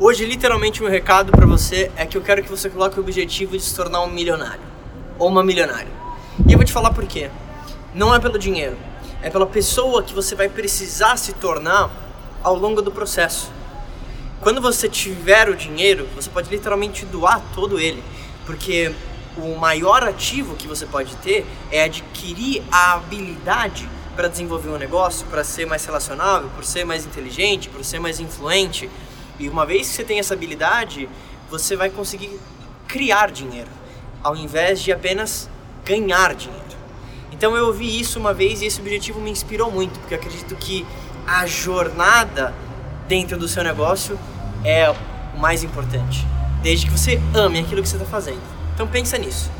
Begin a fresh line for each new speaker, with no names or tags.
Hoje, literalmente, meu recado para você é que eu quero que você coloque o objetivo de se tornar um milionário ou uma milionária. E eu vou te falar por quê. Não é pelo dinheiro, é pela pessoa que você vai precisar se tornar ao longo do processo. Quando você tiver o dinheiro, você pode literalmente doar todo ele, porque o maior ativo que você pode ter é adquirir a habilidade para desenvolver um negócio, para ser mais relacionável, por ser mais inteligente, por ser mais influente. E uma vez que você tem essa habilidade, você vai conseguir criar dinheiro, ao invés de apenas ganhar dinheiro. Então eu ouvi isso uma vez e esse objetivo me inspirou muito, porque eu acredito que a jornada dentro do seu negócio é o mais importante, desde que você ame aquilo que você está fazendo. Então pensa nisso.